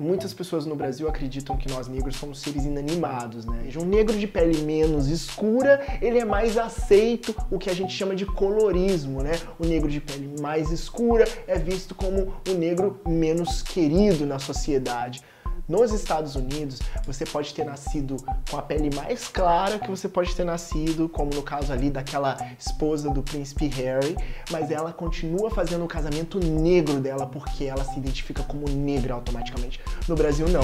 muitas pessoas no Brasil acreditam que nós negros somos seres inanimados, né? Um negro de pele menos escura, ele é mais aceito, o que a gente chama de colorismo, né? O negro de pele mais escura é visto como o negro menos querido na sociedade. Nos Estados Unidos, você pode ter nascido com a pele mais clara que você pode ter nascido, como no caso ali daquela esposa do príncipe Harry, mas ela continua fazendo o casamento negro dela porque ela se identifica como negra automaticamente. No Brasil, não.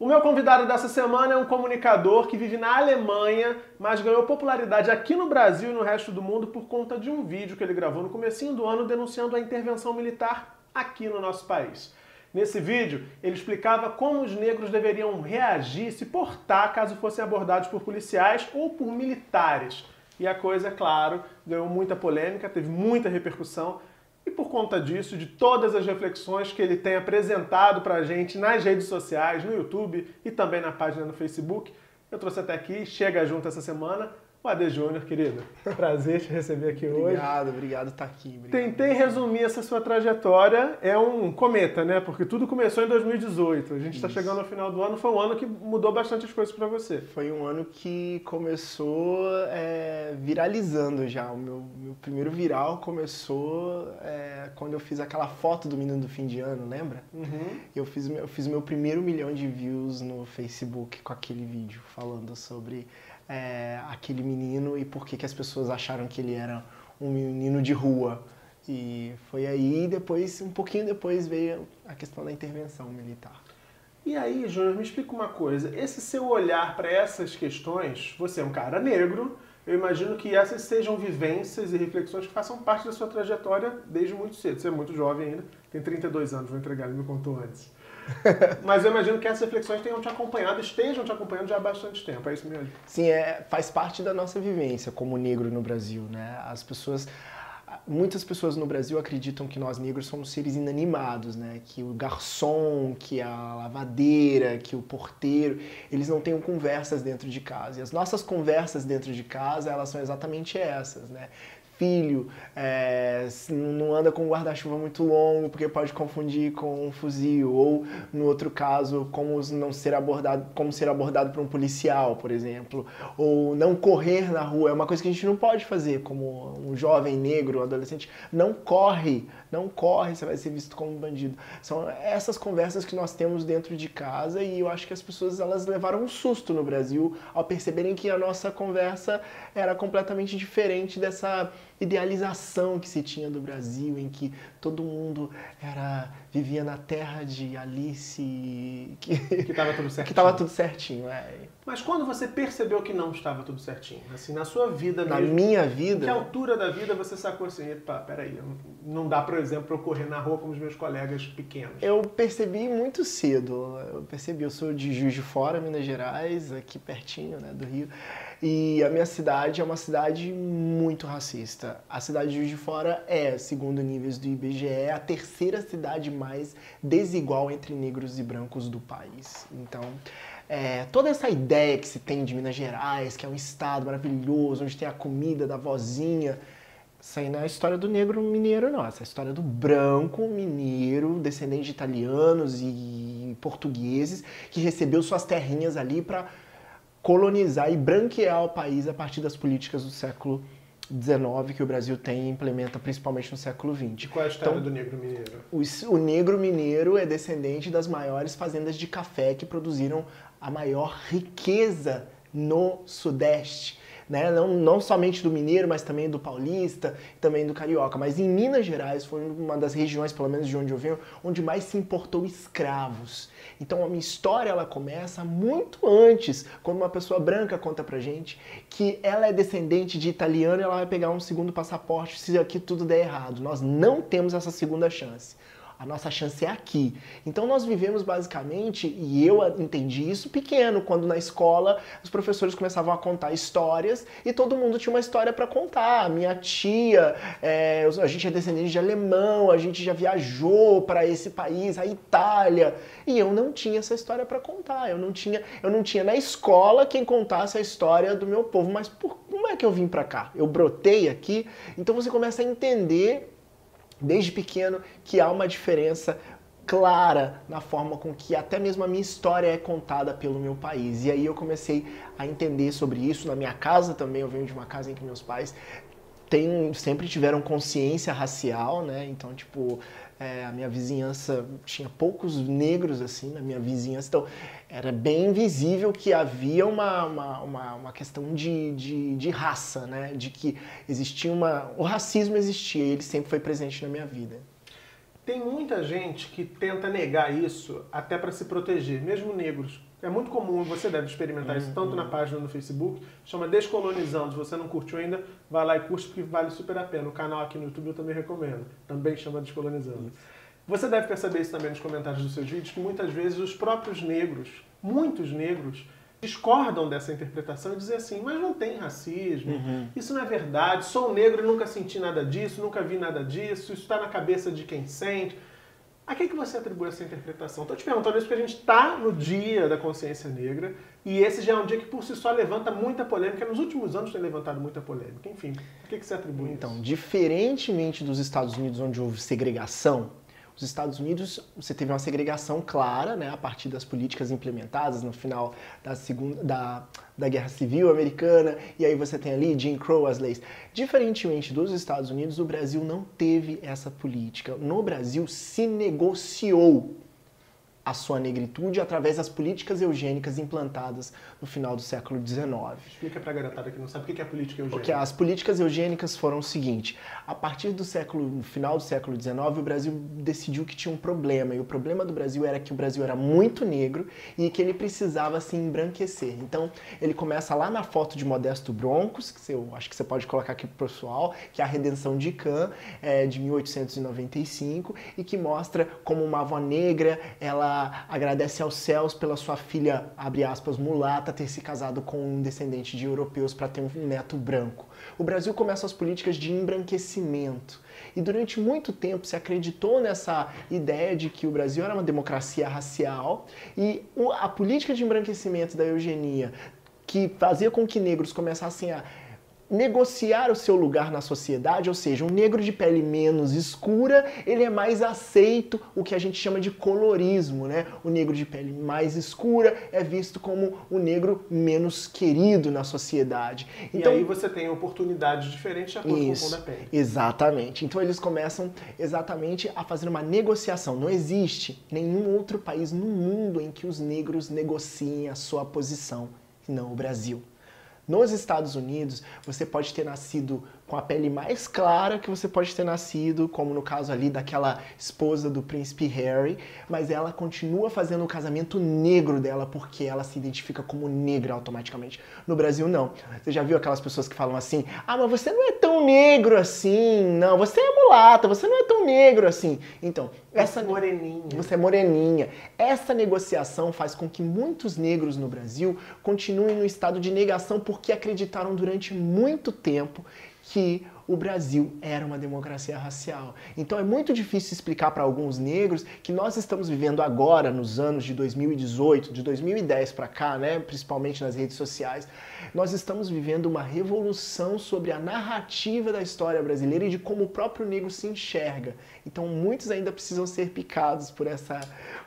O meu convidado dessa semana é um comunicador que vive na Alemanha, mas ganhou popularidade aqui no Brasil e no resto do mundo por conta de um vídeo que ele gravou no comecinho do ano denunciando a intervenção militar aqui no nosso país. Nesse vídeo, ele explicava como os negros deveriam reagir, se portar caso fossem abordados por policiais ou por militares. E a coisa, claro, ganhou muita polêmica, teve muita repercussão, e por conta disso, de todas as reflexões que ele tem apresentado pra gente nas redes sociais, no YouTube e também na página no Facebook, eu trouxe até aqui, chega junto essa semana, o AD Júnior, querido. Prazer te receber aqui obrigado, hoje. Obrigado, obrigado por estar aqui. Obrigado. Tentei resumir essa sua trajetória. É um cometa, né? Porque tudo começou em 2018. A gente está chegando ao final do ano. Foi um ano que mudou bastante as coisas para você. Foi um ano que começou é, viralizando já. O meu, meu primeiro viral começou é, quando eu fiz aquela foto do menino do fim de ano, lembra? Uhum. Eu fiz eu fiz meu primeiro milhão de views no Facebook com aquele vídeo falando sobre é, aquele menino e por que, que as pessoas acharam que ele era um menino de rua. E foi aí, depois, um pouquinho depois, veio a questão da intervenção militar. E aí, Júnior, me explica uma coisa. Esse seu olhar para essas questões, você é um cara negro, eu imagino que essas sejam vivências e reflexões que façam parte da sua trajetória desde muito cedo. Você é muito jovem ainda, tem 32 anos, vou entregar, ele me contou antes. Mas eu imagino que essas reflexões tenham te acompanhado, estejam te acompanhando já há bastante tempo, é isso mesmo? Sim, é, faz parte da nossa vivência como negro no Brasil, né? As pessoas muitas pessoas no Brasil acreditam que nós negros somos seres inanimados, né? Que o garçom, que a lavadeira, que o porteiro, eles não tenham conversas dentro de casa. E as nossas conversas dentro de casa, elas são exatamente essas, né? Filho, é, não anda com um guarda-chuva muito longo porque pode confundir com um fuzil, ou no outro caso, como não ser abordado, como ser abordado por um policial, por exemplo, ou não correr na rua, é uma coisa que a gente não pode fazer como um jovem negro, um adolescente, não corre, não corre, você vai ser visto como um bandido. São essas conversas que nós temos dentro de casa e eu acho que as pessoas elas levaram um susto no Brasil ao perceberem que a nossa conversa era completamente diferente dessa idealização que se tinha do Brasil, em que todo mundo era vivia na terra de Alice, que estava tudo certinho. que estava tudo certinho. É. Mas quando você percebeu que não estava tudo certinho, assim, na sua vida Na mesmo, minha vida? que altura da vida você sacou assim, epa, peraí, não dá, por exemplo, eu correr na rua como os meus colegas pequenos? Eu percebi muito cedo, eu percebi, eu sou de Juiz de Fora, Minas Gerais, aqui pertinho, né, do Rio, e a minha cidade é uma cidade muito racista. A cidade de Juiz de Fora é, segundo níveis do IBGE, a terceira cidade mais desigual entre negros e brancos do país. Então, é, toda essa ideia que se tem de Minas Gerais, que é um estado maravilhoso, onde tem a comida da vozinha, isso aí não é a história do negro mineiro, não. Essa é a história do branco mineiro, descendente de italianos e portugueses, que recebeu suas terrinhas ali para colonizar e branquear o país a partir das políticas do século XIX que o Brasil tem e implementa principalmente no século XX. E qual é a história então, do negro mineiro? O, o negro mineiro é descendente das maiores fazendas de café que produziram a maior riqueza no Sudeste né? Não, não somente do mineiro, mas também do paulista, também do carioca. Mas em Minas Gerais foi uma das regiões, pelo menos de onde eu venho, onde mais se importou escravos. Então a minha história ela começa muito antes, quando uma pessoa branca conta pra gente que ela é descendente de italiano e ela vai pegar um segundo passaporte se aqui tudo der errado. Nós não temos essa segunda chance. A nossa chance é aqui. Então nós vivemos basicamente, e eu entendi isso pequeno, quando na escola os professores começavam a contar histórias e todo mundo tinha uma história para contar. Minha tia, é, a gente é descendente de alemão, a gente já viajou para esse país, a Itália, e eu não tinha essa história para contar. Eu não tinha, eu não tinha na escola quem contasse a história do meu povo. Mas por, como é que eu vim para cá? Eu brotei aqui, então você começa a entender desde pequeno que há uma diferença clara na forma com que até mesmo a minha história é contada pelo meu país. E aí eu comecei a entender sobre isso na minha casa também. Eu venho de uma casa em que meus pais têm, sempre tiveram consciência racial, né? Então, tipo, é, a minha vizinhança tinha poucos negros assim na minha vizinhança, então era bem visível que havia uma, uma, uma, uma questão de, de, de, raça, né? De que existia uma. O racismo existia e ele sempre foi presente na minha vida. Tem muita gente que tenta negar isso até para se proteger, mesmo negros. É muito comum, você deve experimentar isso tanto na página no Facebook, chama Descolonizando. Se você não curtiu ainda, vai lá e curte porque vale super a pena. O canal aqui no YouTube eu também recomendo. Também chama Descolonizando. Você deve perceber isso também nos comentários dos seus vídeos, que muitas vezes os próprios negros, muitos negros, discordam dessa interpretação e dizem assim, mas não tem racismo, uhum. isso não é verdade, sou um negro e nunca senti nada disso, nunca vi nada disso, isso está na cabeça de quem sente. A quem que você atribui essa interpretação? Estou te perguntando isso porque a gente está no dia da consciência negra e esse já é um dia que por si só levanta muita polêmica. Nos últimos anos tem levantado muita polêmica. Enfim, a que, que você atribui então, isso? Então, diferentemente dos Estados Unidos onde houve segregação, os Estados Unidos, você teve uma segregação clara, né, a partir das políticas implementadas no final da, segunda, da, da Guerra Civil Americana, e aí você tem ali Jim Crow, as leis. Diferentemente dos Estados Unidos, o Brasil não teve essa política. No Brasil se negociou a sua negritude através das políticas eugênicas implantadas no final do século XIX. Explica para a garotada que não sabe o que é política eugênica. Porque as políticas eugênicas foram o seguinte: a partir do século, no final do século XIX, o Brasil decidiu que tinha um problema e o problema do Brasil era que o Brasil era muito negro e que ele precisava se embranquecer. Então ele começa lá na foto de Modesto Broncos, que eu acho que você pode colocar aqui pro pessoal, que é a Redenção de Can, é, de 1895 e que mostra como uma avó negra ela agradece aos céus pela sua filha, abre aspas, mulata, ter se casado com um descendente de europeus para ter um neto branco. O Brasil começa as políticas de embranquecimento. E durante muito tempo se acreditou nessa ideia de que o Brasil era uma democracia racial e a política de embranquecimento da eugenia que fazia com que negros começassem a negociar o seu lugar na sociedade, ou seja, um negro de pele menos escura, ele é mais aceito, o que a gente chama de colorismo, né? O negro de pele mais escura é visto como o negro menos querido na sociedade. Então, e aí você tem oportunidades diferentes de acordo isso, com o da pele. Exatamente. Então eles começam exatamente a fazer uma negociação. Não existe nenhum outro país no mundo em que os negros negociem a sua posição, não o Brasil. Nos Estados Unidos, você pode ter nascido com a pele mais clara que você pode ter nascido, como no caso ali daquela esposa do príncipe Harry, mas ela continua fazendo o casamento negro dela porque ela se identifica como negra automaticamente. No Brasil, não. Você já viu aquelas pessoas que falam assim: ah, mas você não é tão negro assim, não, você é mulata, você não é tão negro assim. Então, essa. É moreninha. Você é moreninha. Essa negociação faz com que muitos negros no Brasil continuem no estado de negação porque acreditaram durante muito tempo que o Brasil era uma democracia racial. Então é muito difícil explicar para alguns negros que nós estamos vivendo agora, nos anos de 2018, de 2010 para cá, né, principalmente nas redes sociais, nós estamos vivendo uma revolução sobre a narrativa da história brasileira e de como o próprio negro se enxerga. Então muitos ainda precisam ser picados por essa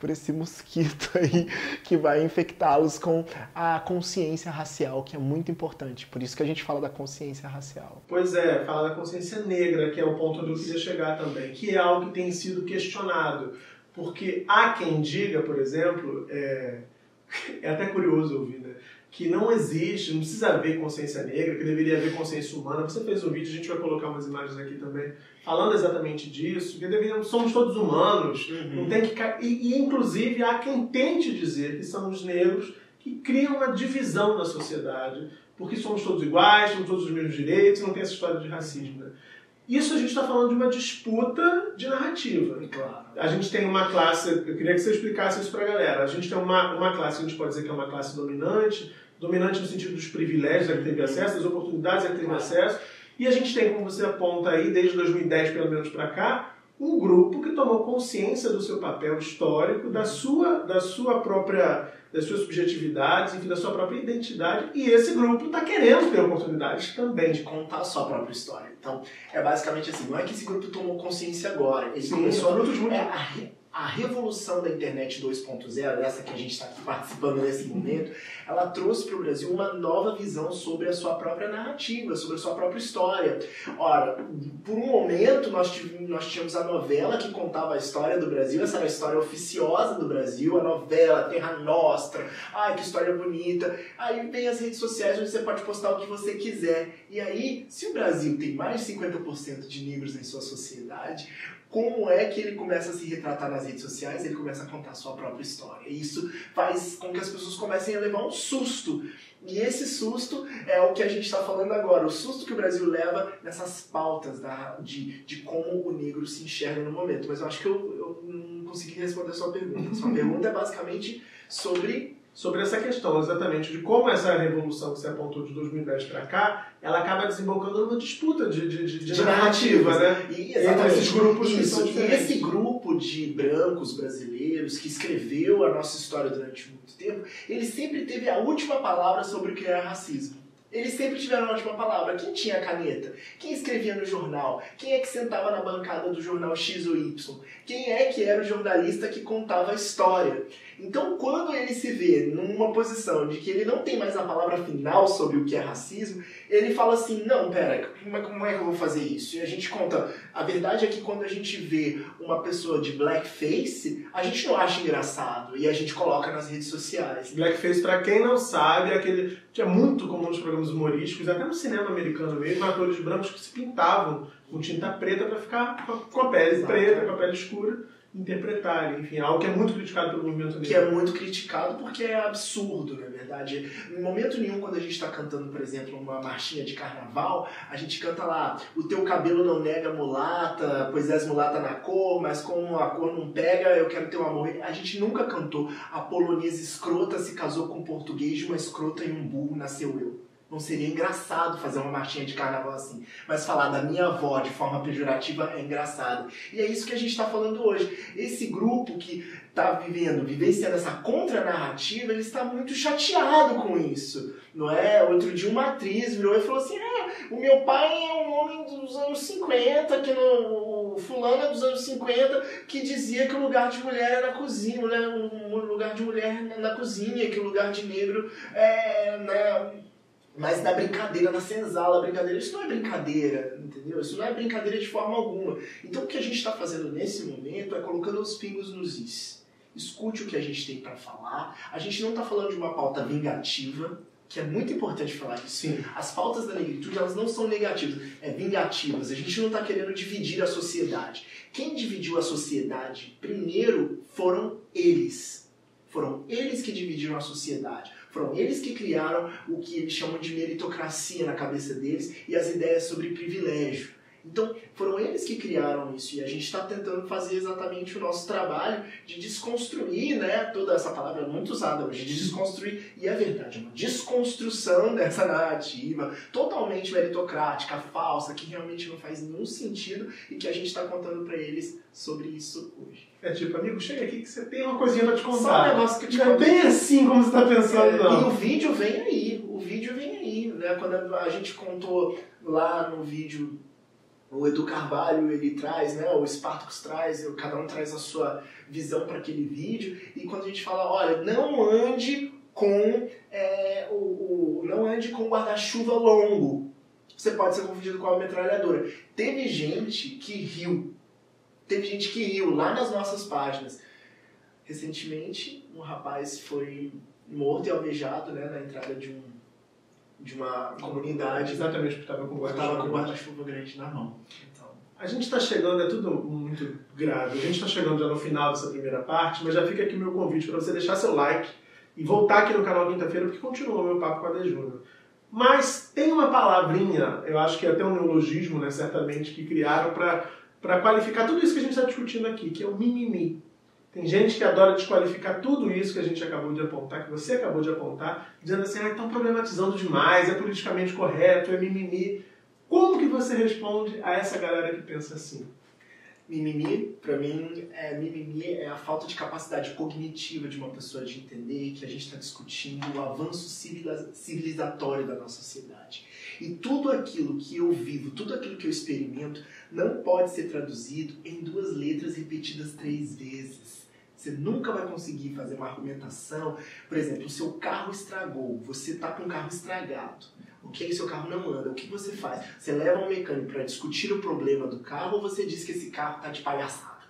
por esse mosquito aí que vai infectá-los com a consciência racial, que é muito importante. Por isso que a gente fala da consciência racial. Pois é, fala da consciência negra, que é o ponto onde eu queria chegar também, que é algo que tem sido questionado. Porque há quem diga, por exemplo, é, é até curioso ouvir, né? Que não existe, não precisa haver consciência negra, que deveria haver consciência humana. Você fez um vídeo, a gente vai colocar umas imagens aqui também, falando exatamente disso, que deveríamos, somos todos humanos, uhum. não tem que e, e inclusive há quem tente dizer que são os negros que criam uma divisão na sociedade, porque somos todos iguais, temos todos os mesmos direitos, não tem essa história de racismo. Né? Isso a gente está falando de uma disputa de narrativa. Claro. A gente tem uma classe, eu queria que você explicasse isso para a galera. A gente tem uma, uma classe que a gente pode dizer que é uma classe dominante, dominante no sentido dos privilégios a que teve acesso, das oportunidades a que teve acesso. E a gente tem, como você aponta aí, desde 2010 pelo menos para cá, um grupo que tomou consciência do seu papel histórico, da sua, da sua própria, das suas subjetividades, enfim, da sua própria identidade. E esse grupo está querendo ter oportunidades também de contar a sua própria história. Então, é basicamente assim, não é que esse grupo tomou consciência agora, ele Sim, começou é de muito- é, a, re- a revolução da internet 2.0, essa que a gente está aqui participando nesse momento, ela trouxe para o Brasil uma nova visão sobre a sua própria narrativa, sobre a sua própria história. Ora, por um momento nós tínhamos a novela que contava a história do Brasil, essa era a história oficiosa do Brasil, a novela Terra Nostra, ai que história bonita. Aí vem as redes sociais onde você pode postar o que você quiser. E aí, se o Brasil tem mais de 50% de negros em sua sociedade, como é que ele começa a se retratar nas redes sociais? Ele começa a contar a sua própria história. E isso faz com que as pessoas comecem a levar um susto. E esse susto é o que a gente está falando agora, o susto que o Brasil leva nessas pautas da, de, de como o negro se enxerga no momento. Mas eu acho que eu, eu não consegui responder a sua pergunta. Sua pergunta é basicamente sobre sobre essa questão exatamente de como essa revolução que você apontou de 2010 para cá, ela acaba desembocando numa disputa de, de, de, de narrativa, né? E, Entre esses grupos que são e diferentes. esse grupo de brancos brasileiros que escreveu a nossa história durante muito tempo, ele sempre teve a última palavra sobre o que era racismo. Eles sempre tiveram a última palavra. Quem tinha a caneta? Quem escrevia no jornal? Quem é que sentava na bancada do jornal X ou Y? Quem é que era o jornalista que contava a história? Então, se vê numa posição de que ele não tem mais a palavra final sobre o que é racismo, ele fala assim: não, pera, como é, como é que eu vou fazer isso? E a gente conta. A verdade é que quando a gente vê uma pessoa de blackface, a gente não acha engraçado e a gente coloca nas redes sociais. Blackface, pra quem não sabe, é aquele que é muito comum nos programas humorísticos, até no cinema americano mesmo, atores brancos que se pintavam com tinta preta pra ficar com a- com a pele Exato. preta, com a pele escura, interpretarem. Enfim, algo que é muito criticado pelo movimento negro. Que é muito criticado porque é absurdo, na verdade. Em momento nenhum, quando a gente está cantando, por exemplo, uma marchinha de carnaval, a gente canta lá: O teu cabelo não nega mulata, pois és mulata na cor, mas como a cor não pega, eu quero teu amor. A gente nunca cantou A polonesa escrota se casou com um português, de uma escrota e um burro nasceu eu. Não seria engraçado fazer uma marchinha de carnaval assim. Mas falar da minha avó de forma pejorativa é engraçado. E é isso que a gente está falando hoje. Esse grupo que está vivendo, vivenciando essa contranarrativa, ele está muito chateado com isso. Não é? Outro dia uma atriz virou e falou assim: ah, o meu pai é um homem dos anos 50, que no, o fulano é dos anos 50, que dizia que o lugar de mulher era na cozinha, um lugar de mulher na cozinha, que o lugar de negro é. Né? Mas na brincadeira, na senzala, brincadeira. Isso não é brincadeira, entendeu? Isso não é brincadeira de forma alguma. Então o que a gente está fazendo nesse momento é colocando os pingos nos is. Escute o que a gente tem para falar. A gente não está falando de uma pauta vingativa, que é muito importante falar isso. Sim. As pautas da negritude, elas não são negativas, é vingativas. A gente não está querendo dividir a sociedade. Quem dividiu a sociedade primeiro foram eles. Foram eles que dividiram a sociedade. Foram eles que criaram o que eles chamam de meritocracia na cabeça deles e as ideias sobre privilégio. Então, foram eles que criaram isso e a gente está tentando fazer exatamente o nosso trabalho de desconstruir, né? Toda essa palavra é muito usada hoje, de desconstruir, e é verdade, uma desconstrução dessa narrativa totalmente meritocrática, falsa, que realmente não faz nenhum sentido e que a gente está contando para eles sobre isso hoje. É tipo, amigo, chega aqui que você tem uma coisinha pra te Só um contar. negócio que eu te Não é bem assim como você tá pensando, É, E não. o vídeo vem aí, o vídeo vem aí, né? Quando a gente contou lá no vídeo, o Edu Carvalho ele traz, né? O Spartacus traz, cada um traz a sua visão para aquele vídeo. E quando a gente fala, olha, não ande com é, o, o- não ande com guarda-chuva longo. Você pode ser confundido com uma metralhadora. Teve gente que riu. Teve gente que riu lá nas nossas páginas. Recentemente, um rapaz foi morto e alvejado né, na entrada de, um, de uma comunidade. Exatamente, Estava com guarda-chuva. guarda-chuva grande na mão. Então, A gente está chegando, é tudo muito grave. A gente está chegando já no final dessa primeira parte, mas já fica aqui o meu convite para você deixar seu like e voltar aqui no canal quinta-feira, porque continua o meu papo com a Dejuna. Mas tem uma palavrinha, eu acho que é até um neologismo, né, certamente, que criaram para qualificar tudo isso que a gente está discutindo aqui, que é o mimimi. Tem gente que adora desqualificar tudo isso que a gente acabou de apontar, que você acabou de apontar, dizendo assim, ah, estão problematizando demais, é politicamente correto, é mimimi. Como que você responde a essa galera que pensa assim? mimimi, pra mim, é, mimimi é a falta de capacidade cognitiva de uma pessoa de entender que a gente está discutindo o avanço civilizatório da nossa sociedade. E tudo aquilo que eu vivo, tudo aquilo que eu experimento, não pode ser traduzido em duas letras repetidas três vezes. Você nunca vai conseguir fazer uma argumentação. Por exemplo, o seu carro estragou, você está com o carro estragado. O que é que seu carro não anda? O que você faz? Você leva um mecânico para discutir o problema do carro ou você diz que esse carro está de palhaçada?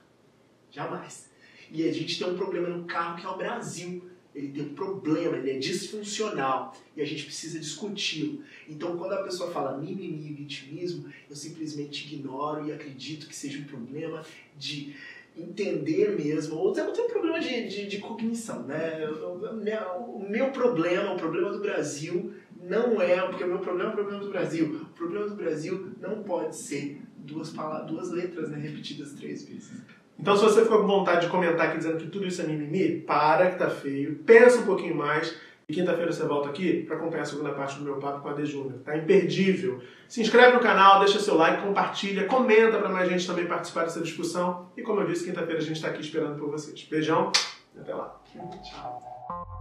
Jamais. E a gente tem um problema no carro que é o Brasil ele tem um problema, ele é disfuncional e a gente precisa discuti-lo. Então, quando a pessoa fala mimimi e vitimismo, eu simplesmente ignoro e acredito que seja um problema de entender mesmo, ou até tem um problema de, de, de cognição, né? O meu problema, o problema do Brasil, não é, porque o meu problema é o problema do Brasil. O problema do Brasil não pode ser duas, palavras, duas letras né, repetidas três vezes. Então, se você ficou com vontade de comentar aqui dizendo que tudo isso é mimimi, para que tá feio, pensa um pouquinho mais. E quinta-feira você volta aqui para acompanhar a segunda parte do meu papo com a De Júnior. Tá imperdível. Se inscreve no canal, deixa seu like, compartilha, comenta para mais gente também participar dessa discussão. E como eu disse, quinta-feira a gente está aqui esperando por vocês. Beijão até lá. Tchau. you